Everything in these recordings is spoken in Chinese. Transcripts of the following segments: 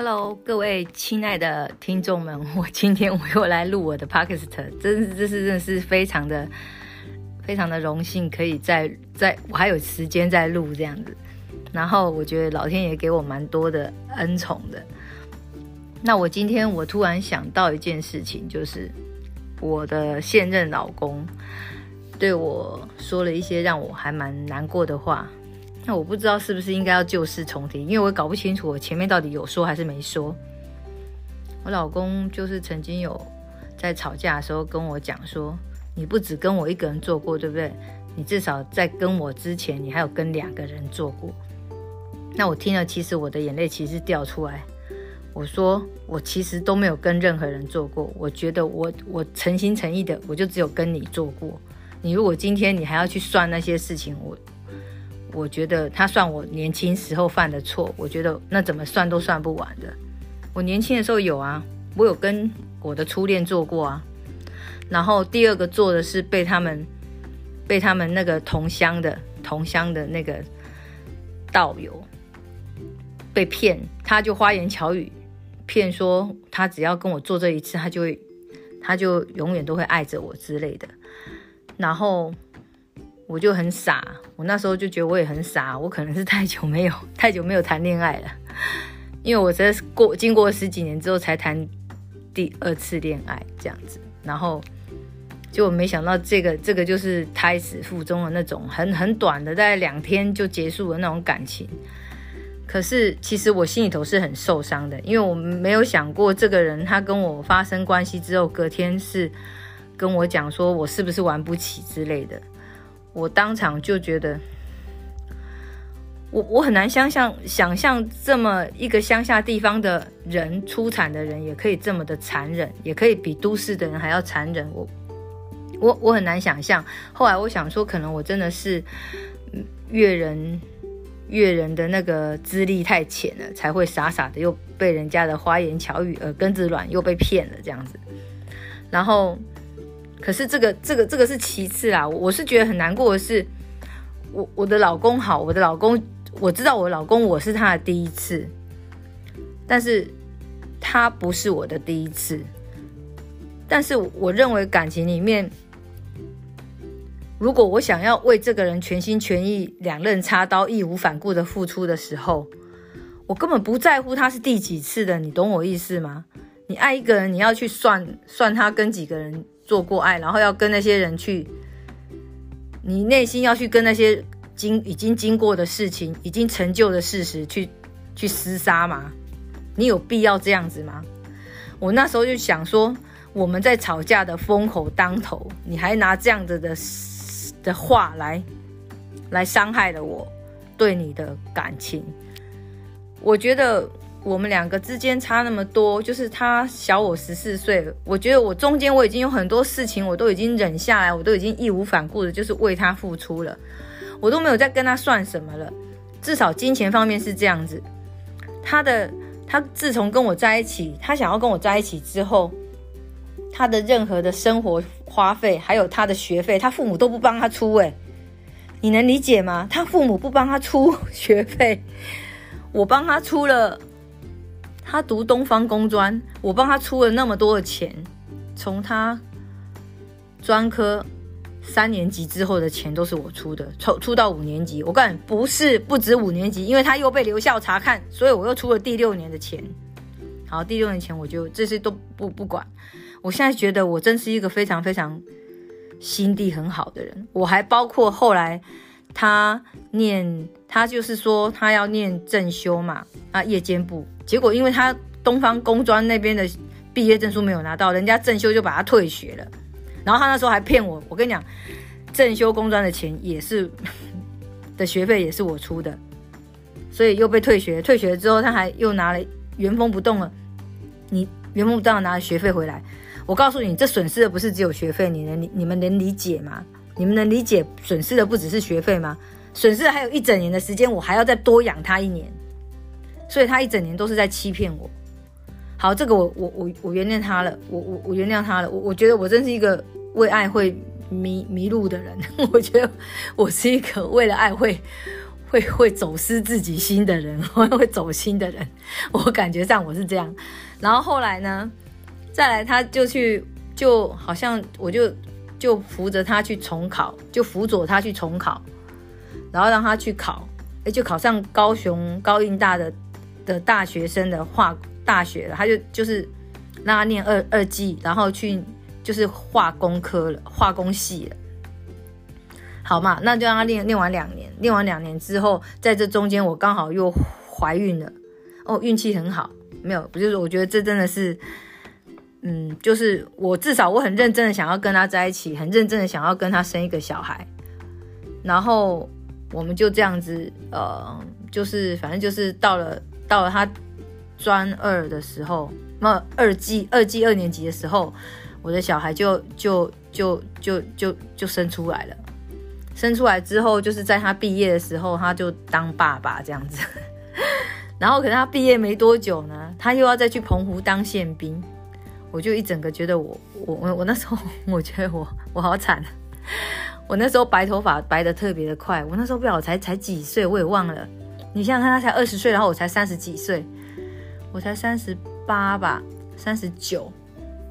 Hello，各位亲爱的听众们，我今天我又来录我的 Podcast，真是这是真的是非常的非常的荣幸，可以在在我还有时间在录这样子。然后我觉得老天爷给我蛮多的恩宠的。那我今天我突然想到一件事情，就是我的现任老公对我说了一些让我还蛮难过的话。那我不知道是不是应该要旧事重提，因为我搞不清楚我前面到底有说还是没说。我老公就是曾经有在吵架的时候跟我讲说：“你不只跟我一个人做过，对不对？你至少在跟我之前，你还有跟两个人做过。”那我听了，其实我的眼泪其实掉出来。我说：“我其实都没有跟任何人做过。我觉得我我诚心诚意的，我就只有跟你做过。你如果今天你还要去算那些事情，我。”我觉得他算我年轻时候犯的错，我觉得那怎么算都算不完的。我年轻的时候有啊，我有跟我的初恋做过啊。然后第二个做的是被他们被他们那个同乡的同乡的那个道友被骗，他就花言巧语骗说他只要跟我做这一次，他就会他就永远都会爱着我之类的。然后。我就很傻，我那时候就觉得我也很傻，我可能是太久没有 太久没有谈恋爱了，因为我真的是过经过十几年之后才谈第二次恋爱这样子，然后就没想到这个这个就是胎死腹中的那种很很短的，大概两天就结束的那种感情。可是其实我心里头是很受伤的，因为我没有想过这个人他跟我发生关系之后，隔天是跟我讲说我是不是玩不起之类的。我当场就觉得，我我很难想象，想象这么一个乡下地方的人，出产的人也可以这么的残忍，也可以比都市的人还要残忍。我我我很难想象。后来我想说，可能我真的是越人越人的那个资历太浅了，才会傻傻的又被人家的花言巧语、耳根子软又被骗了这样子。然后。可是这个这个这个是其次啦，我是觉得很难过的是，我我的老公好，我的老公我知道我老公我是他的第一次，但是他不是我的第一次，但是我认为感情里面，如果我想要为这个人全心全意、两刃插刀、义无反顾的付出的时候，我根本不在乎他是第几次的，你懂我意思吗？你爱一个人，你要去算算他跟几个人。做过爱，然后要跟那些人去，你内心要去跟那些经已经经过的事情、已经成就的事实去去厮杀吗？你有必要这样子吗？我那时候就想说，我们在吵架的风口当头，你还拿这样子的的话来来伤害了我对你的感情，我觉得。我们两个之间差那么多，就是他小我十四岁。我觉得我中间我已经有很多事情，我都已经忍下来，我都已经义无反顾的，就是为他付出了，我都没有再跟他算什么了。至少金钱方面是这样子。他的他自从跟我在一起，他想要跟我在一起之后，他的任何的生活花费，还有他的学费，他父母都不帮他出。诶，你能理解吗？他父母不帮他出学费，我帮他出了。他读东方工专，我帮他出了那么多的钱，从他专科三年级之后的钱都是我出的，出出到五年级，我告诉你不是不止五年级，因为他又被留校查看，所以我又出了第六年的钱。好，第六年钱我就这些都不不管。我现在觉得我真是一个非常非常心地很好的人，我还包括后来他念，他就是说他要念正修嘛，啊夜间部。结果，因为他东方工专那边的毕业证书没有拿到，人家正修就把他退学了。然后他那时候还骗我，我跟你讲，正修工专的钱也是 的学费也是我出的，所以又被退学。退学之后，他还又拿了原封不动了，你原封不动拿了学费回来。我告诉你，这损失的不是只有学费，你能你们能理解吗？你们能理解损失的不只是学费吗？损失还有一整年的时间，我还要再多养他一年。所以他一整年都是在欺骗我。好，这个我我我我原谅他了，我我我原谅他了。我我觉得我真是一个为爱会迷迷路的人。我觉得我是一个为了爱会会会走失自己心的人，会 会走心的人，我感觉上我是这样。然后后来呢，再来他就去，就好像我就就扶着他去重考，就辅佐他去重考，然后让他去考，哎，就考上高雄高应大的的大学生的化大学了。他就就是让他念二二技，然后去就是化工科了，化工系了。好嘛，那就让他练练完两年，练完两年之后，在这中间我刚好又怀孕了，哦，运气很好，没有，不就是我觉得这真的是，嗯，就是我至少我很认真的想要跟他在一起，很认真的想要跟他生一个小孩，然后我们就这样子，呃，就是反正就是到了到了他专二的时候，那二季二季二年级的时候，我的小孩就就就就就就生出来了。生出来之后，就是在他毕业的时候，他就当爸爸这样子。然后，可能他毕业没多久呢，他又要再去澎湖当宪兵。我就一整个觉得，我我我我那时候，我觉得我我好惨。我那时候白头发白的特别的快。我那时候不晓得才才几岁，我也忘了。你想想看，他才二十岁，然后我才三十几岁，我才三十八吧，三十九。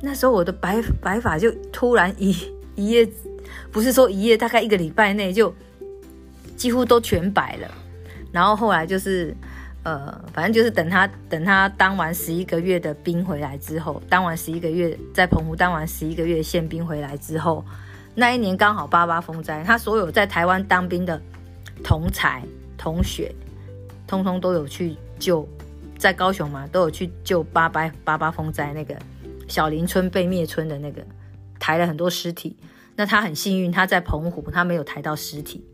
那时候我的白白发就突然一一夜。不是说一夜，大概一个礼拜内就几乎都全白了。然后后来就是，呃，反正就是等他等他当完十一个月的兵回来之后，当完十一个月在澎湖当完十一个月宪兵回来之后，那一年刚好八八风灾，他所有在台湾当兵的同才同学，通通都有去救，在高雄嘛，都有去救八八八八风灾那个小林村被灭村的那个，抬了很多尸体。那他很幸运，他在澎湖，他没有抬到尸体。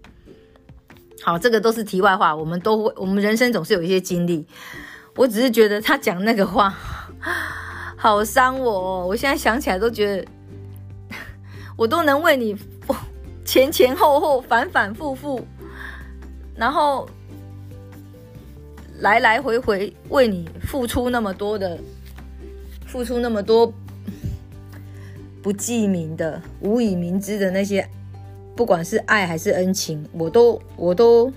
好，这个都是题外话。我们都会，我们人生总是有一些经历。我只是觉得他讲那个话好伤我，哦，我现在想起来都觉得，我都能为你前前后后、反反复复，然后来来回回为你付出那么多的，付出那么多。不记名的、无以明知的那些，不管是爱还是恩情，我都、我都、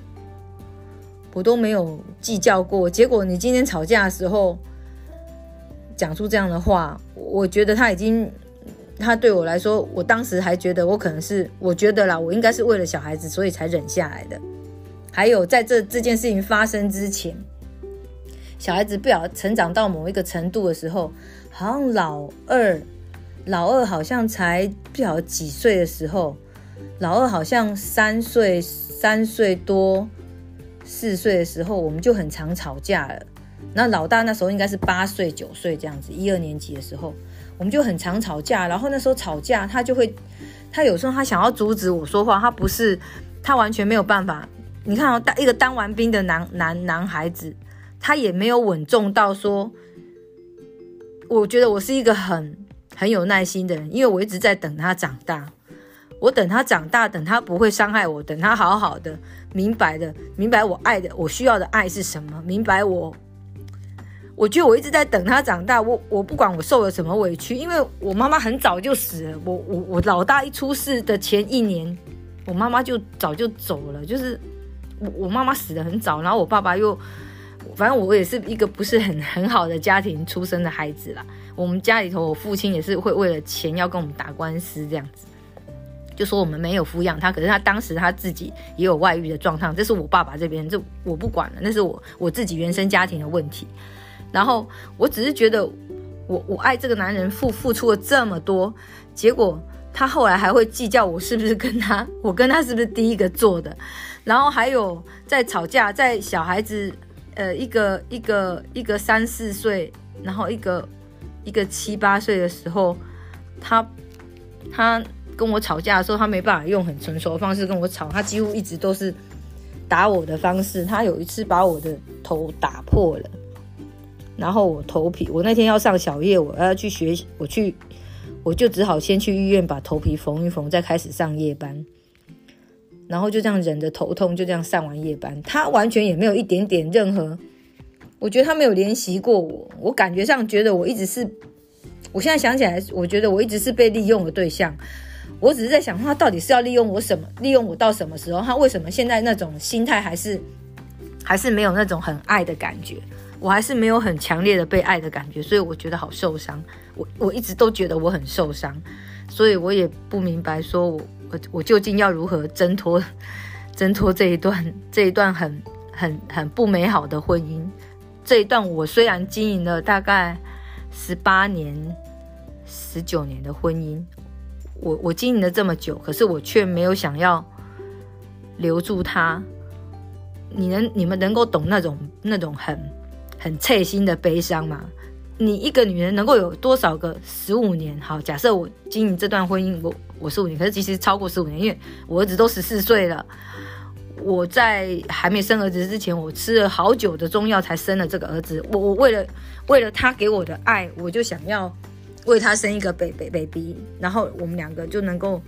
我都没有计较过。结果你今天吵架的时候讲出这样的话，我觉得他已经，他对我来说，我当时还觉得我可能是，我觉得啦，我应该是为了小孩子，所以才忍下来的。还有在这这件事情发生之前，小孩子不晓成长到某一个程度的时候，好像老二。老二好像才不晓几岁的时候，老二好像三岁、三岁多、四岁的时候，我们就很常吵架了。那老大那时候应该是八岁、九岁这样子，一二年级的时候，我们就很常吵架。然后那时候吵架，他就会，他有时候他想要阻止我说话，他不是，他完全没有办法。你看哦，当一个当完兵的男男男孩子，他也没有稳重到说，我觉得我是一个很。很有耐心的人，因为我一直在等他长大，我等他长大，等他不会伤害我，等他好好的，明白的，明白我爱的，我需要的爱是什么，明白我，我觉得我一直在等他长大，我我不管我受了什么委屈，因为我妈妈很早就死了，我我我老大一出世的前一年，我妈妈就早就走了，就是我我妈妈死的很早，然后我爸爸又。反正我也是一个不是很很好的家庭出生的孩子啦。我们家里头，我父亲也是会为了钱要跟我们打官司这样子，就说我们没有抚养他。可是他当时他自己也有外遇的状况，这是我爸爸这边，这我不管了，那是我我自己原生家庭的问题。然后我只是觉得，我我爱这个男人付付出了这么多，结果他后来还会计较我是不是跟他，我跟他是不是第一个做的。然后还有在吵架，在小孩子。呃，一个一个一个三四岁，然后一个一个七八岁的时候，他他跟我吵架的时候，他没办法用很成熟的方式跟我吵，他几乎一直都是打我的方式。他有一次把我的头打破了，然后我头皮，我那天要上小夜，我要去学，我去，我就只好先去医院把头皮缝一缝，再开始上夜班。然后就这样忍着头痛，就这样上完夜班。他完全也没有一点点任何，我觉得他没有联系过我。我感觉上觉得我一直是，我现在想起来，我觉得我一直是被利用的对象。我只是在想，他到底是要利用我什么？利用我到什么时候？他为什么现在那种心态还是还是没有那种很爱的感觉？我还是没有很强烈的被爱的感觉，所以我觉得好受伤。我我一直都觉得我很受伤，所以我也不明白，说我我我究竟要如何挣脱 挣脱这一段这一段很很很不美好的婚姻？这一段我虽然经营了大概十八年。十九年的婚姻，我我经营了这么久，可是我却没有想要留住他。你能你们能够懂那种那种很很刺心的悲伤吗？你一个女人能够有多少个十五年？好，假设我经营这段婚姻，我我十五年，可是其实超过十五年，因为我儿子都十四岁了。我在还没生儿子之前，我吃了好久的中药才生了这个儿子。我我为了为了他给我的爱，我就想要。为他生一个 baby baby，然后我们两个就能够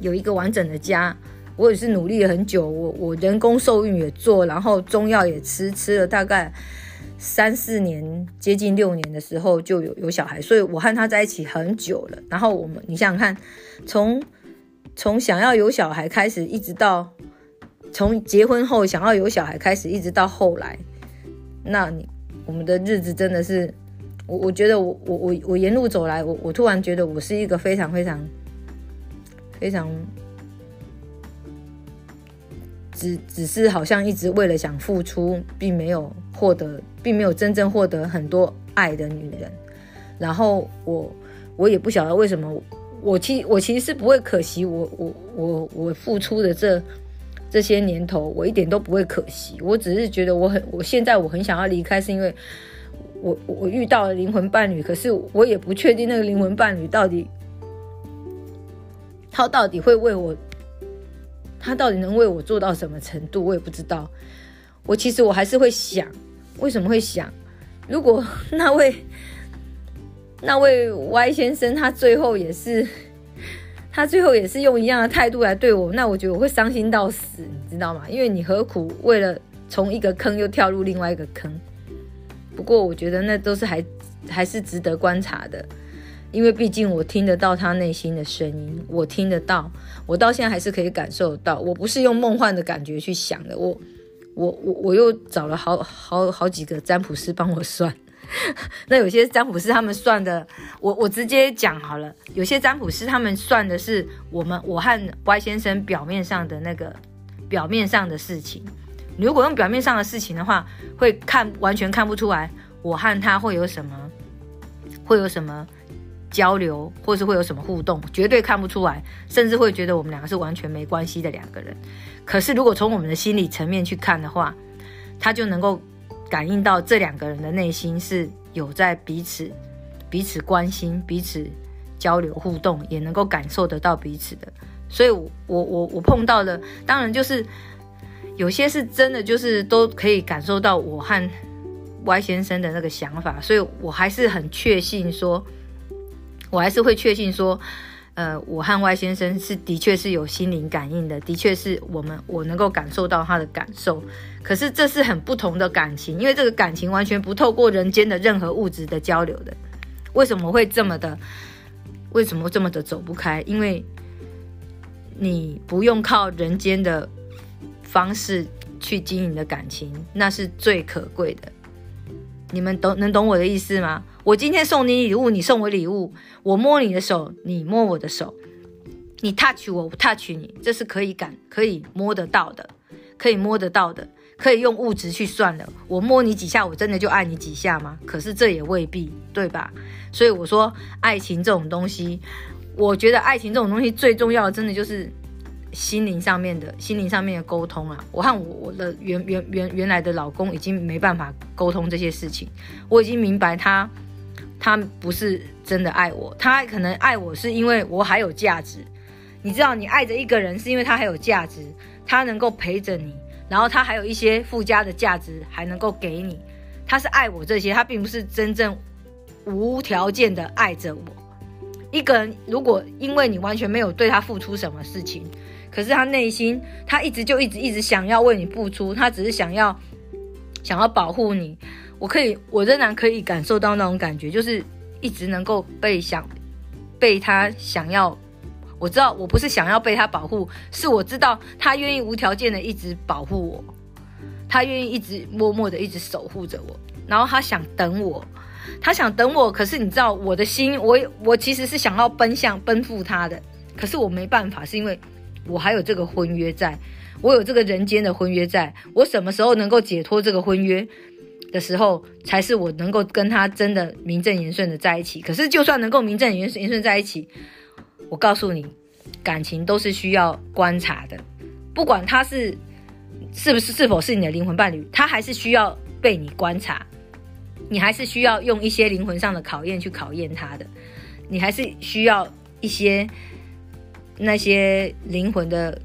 有一个完整的家。我也是努力了很久，我我人工受孕也做，然后中药也吃，吃了大概三四年，接近六年的时候就有有小孩。所以我和他在一起很久了。然后我们，你想想看，从从想要有小孩开始，一直到从结婚后想要有小孩开始，一直到后来，那你我们的日子真的是。我我觉得我我我我沿路走来，我我突然觉得我是一个非常非常非常只只是好像一直为了想付出，并没有获得，并没有真正获得很多爱的女人。然后我我也不晓得为什么，我其我其实是不会可惜，我我我我付出的这这些年头，我一点都不会可惜。我只是觉得我很，我现在我很想要离开，是因为。我我遇到了灵魂伴侣，可是我也不确定那个灵魂伴侣到底，他到底会为我，他到底能为我做到什么程度，我也不知道。我其实我还是会想，为什么会想？如果那位那位 Y 先生他最后也是，他最后也是用一样的态度来对我，那我觉得我会伤心到死，你知道吗？因为你何苦为了从一个坑又跳入另外一个坑？不过我觉得那都是还还是值得观察的，因为毕竟我听得到他内心的声音，我听得到，我到现在还是可以感受到。我不是用梦幻的感觉去想的，我我我我又找了好好好几个占卜师帮我算。那有些占卜师他们算的，我我直接讲好了，有些占卜师他们算的是我们我和 Y 先生表面上的那个表面上的事情。如果用表面上的事情的话，会看完全看不出来我和他会有什么，会有什么交流，或是会有什么互动，绝对看不出来，甚至会觉得我们两个是完全没关系的两个人。可是如果从我们的心理层面去看的话，他就能够感应到这两个人的内心是有在彼此彼此关心、彼此交流互动，也能够感受得到彼此的。所以，我我我我碰到的，当然就是。有些是真的，就是都可以感受到我和 Y 先生的那个想法，所以我还是很确信说，我还是会确信说，呃，我和 Y 先生是的确是有心灵感应的，的确是我们我能够感受到他的感受。可是这是很不同的感情，因为这个感情完全不透过人间的任何物质的交流的。为什么会这么的？为什么这么的走不开？因为你不用靠人间的。方式去经营的感情，那是最可贵的。你们懂能懂我的意思吗？我今天送你礼物，你送我礼物，我摸你的手，你摸我的手，你 touch 我，我 touch 你，这是可以感可以摸得到的，可以摸得到的，可以用物质去算的。我摸你几下，我真的就爱你几下吗？可是这也未必，对吧？所以我说，爱情这种东西，我觉得爱情这种东西最重要的，真的就是。心灵上面的心灵上面的沟通啊，我和我我的原原原原来的老公已经没办法沟通这些事情。我已经明白他，他不是真的爱我，他可能爱我是因为我还有价值。你知道，你爱着一个人是因为他还有价值，他能够陪着你，然后他还有一些附加的价值还能够给你。他是爱我这些，他并不是真正无条件的爱着我。一个人如果因为你完全没有对他付出什么事情，可是他内心，他一直就一直一直想要为你付出，他只是想要想要保护你。我可以，我仍然可以感受到那种感觉，就是一直能够被想被他想要我知道我不是想要被他保护，是我知道他愿意无条件的一直保护我，他愿意一直默默的一直守护着我，然后他想等我，他想等我，可是你知道我的心，我我其实是想要奔向奔赴他的，可是我没办法，是因为我还有这个婚约在。我有这个人间的婚约，在我什么时候能够解脱这个婚约的时候，才是我能够跟他真的名正言顺的在一起。可是，就算能够名正言顺言顺在一起，我告诉你，感情都是需要观察的。不管他是是不是是否是你的灵魂伴侣，他还是需要被你观察。你还是需要用一些灵魂上的考验去考验他的。你还是需要一些那些灵魂的。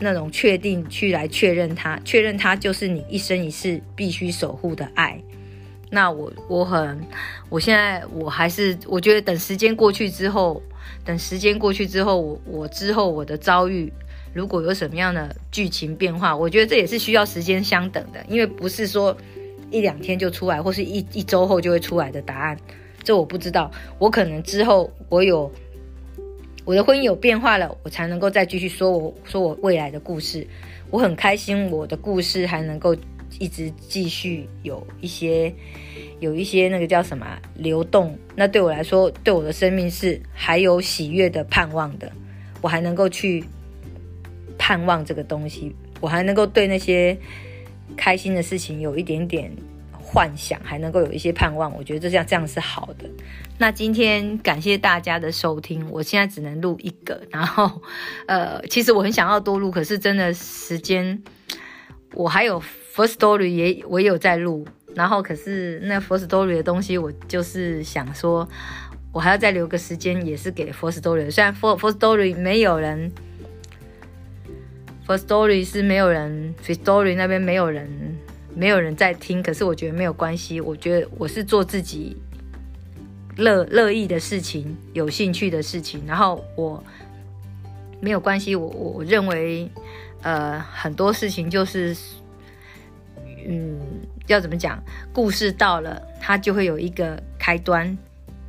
那种确定去来确认他，确认他就是你一生一世必须守护的爱。那我我很，我现在我还是我觉得等时间过去之后，等时间过去之后，我我之后我的遭遇如果有什么样的剧情变化，我觉得这也是需要时间相等的，因为不是说一两天就出来，或是一一周后就会出来的答案，这我不知道。我可能之后我有。我的婚姻有变化了，我才能够再继续说我说我未来的故事。我很开心，我的故事还能够一直继续有一些有一些那个叫什么流动。那对我来说，对我的生命是还有喜悦的盼望的。我还能够去盼望这个东西，我还能够对那些开心的事情有一点点。幻想还能够有一些盼望，我觉得这样这样是好的。那今天感谢大家的收听，我现在只能录一个，然后呃，其实我很想要多录，可是真的时间，我还有 first story 也我也有在录，然后可是那 first story 的东西，我就是想说，我还要再留个时间，也是给 first story。虽然 first first story 没有人，first story 是没有人 f o r story 那边没有人。没有人在听，可是我觉得没有关系。我觉得我是做自己乐乐意的事情，有兴趣的事情。然后我没有关系。我我认为，呃，很多事情就是，嗯，要怎么讲？故事到了，它就会有一个开端，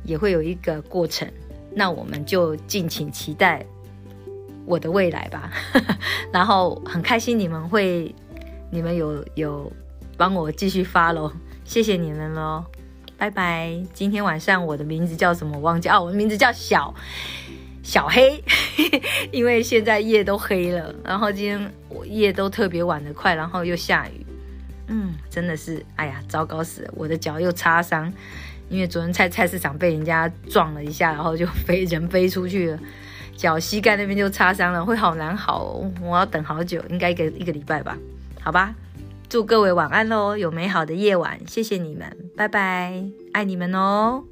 也会有一个过程。那我们就敬请期待我的未来吧。然后很开心你们会，你们有有。帮我继续发喽，谢谢你们喽，拜拜。今天晚上我的名字叫什么？忘记。哦，我的名字叫小小黑，因为现在夜都黑了，然后今天我夜都特别晚的快，然后又下雨，嗯，真的是，哎呀，糟糕死了，我的脚又擦伤，因为昨天菜菜市场被人家撞了一下，然后就飞人飞出去了，脚膝盖那边就擦伤了，会好难好，我要等好久，应该一个一个礼拜吧，好吧。祝各位晚安喽，有美好的夜晚，谢谢你们，拜拜，爱你们哦。